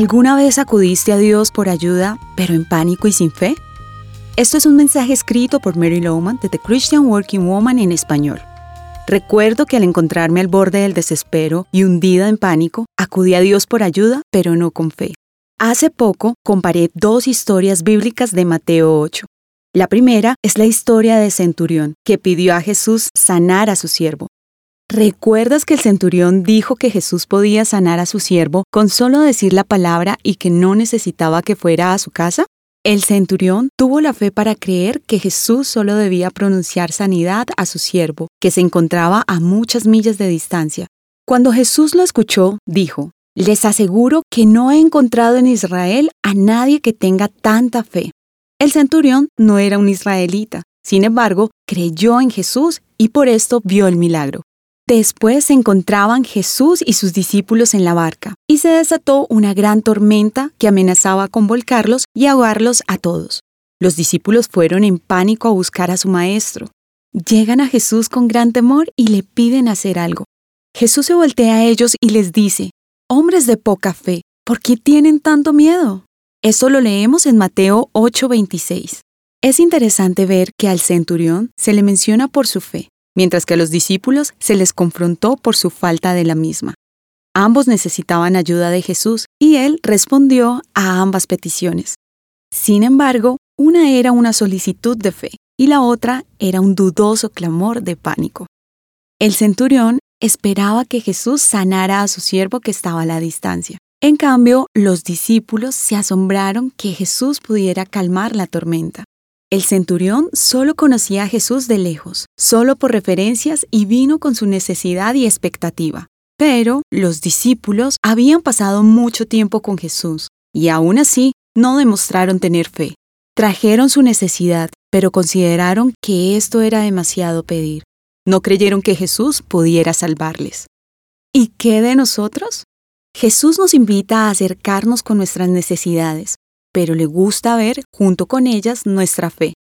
¿Alguna vez acudiste a Dios por ayuda, pero en pánico y sin fe? Esto es un mensaje escrito por Mary Lowman de The Christian Working Woman en español. Recuerdo que al encontrarme al borde del desespero y hundida en pánico, acudí a Dios por ayuda, pero no con fe. Hace poco comparé dos historias bíblicas de Mateo 8. La primera es la historia de Centurión, que pidió a Jesús sanar a su siervo. ¿Recuerdas que el centurión dijo que Jesús podía sanar a su siervo con solo decir la palabra y que no necesitaba que fuera a su casa? El centurión tuvo la fe para creer que Jesús solo debía pronunciar sanidad a su siervo, que se encontraba a muchas millas de distancia. Cuando Jesús lo escuchó, dijo, Les aseguro que no he encontrado en Israel a nadie que tenga tanta fe. El centurión no era un israelita, sin embargo, creyó en Jesús y por esto vio el milagro. Después se encontraban Jesús y sus discípulos en la barca, y se desató una gran tormenta que amenazaba con volcarlos y ahogarlos a todos. Los discípulos fueron en pánico a buscar a su maestro. Llegan a Jesús con gran temor y le piden hacer algo. Jesús se voltea a ellos y les dice, Hombres de poca fe, ¿por qué tienen tanto miedo? Esto lo leemos en Mateo 8:26. Es interesante ver que al centurión se le menciona por su fe, mientras que a los discípulos se les confrontó por su falta de la misma. Ambos necesitaban ayuda de Jesús y él respondió a ambas peticiones. Sin embargo, una era una solicitud de fe y la otra era un dudoso clamor de pánico. El centurión esperaba que Jesús sanara a su siervo que estaba a la distancia. En cambio, los discípulos se asombraron que Jesús pudiera calmar la tormenta. El centurión solo conocía a Jesús de lejos, solo por referencias y vino con su necesidad y expectativa. Pero los discípulos habían pasado mucho tiempo con Jesús y aún así no demostraron tener fe. Trajeron su necesidad, pero consideraron que esto era demasiado pedir. No creyeron que Jesús pudiera salvarles. ¿Y qué de nosotros? Jesús nos invita a acercarnos con nuestras necesidades, pero le gusta ver junto con ellas nuestra fe.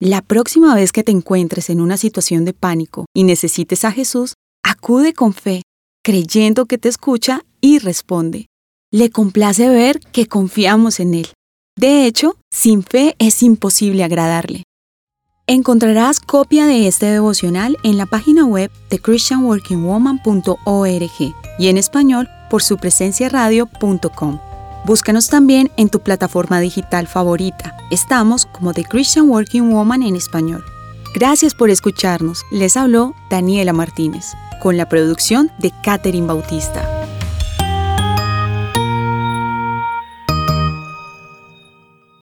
La próxima vez que te encuentres en una situación de pánico y necesites a Jesús, acude con fe, creyendo que te escucha y responde. Le complace ver que confiamos en Él. De hecho, sin fe es imposible agradarle. Encontrarás copia de este devocional en la página web de christianworkingwoman.org y en español por su presencia radio.com. Búscanos también en tu plataforma digital favorita. Estamos como The Christian Working Woman en español. Gracias por escucharnos. Les habló Daniela Martínez, con la producción de Catherine Bautista.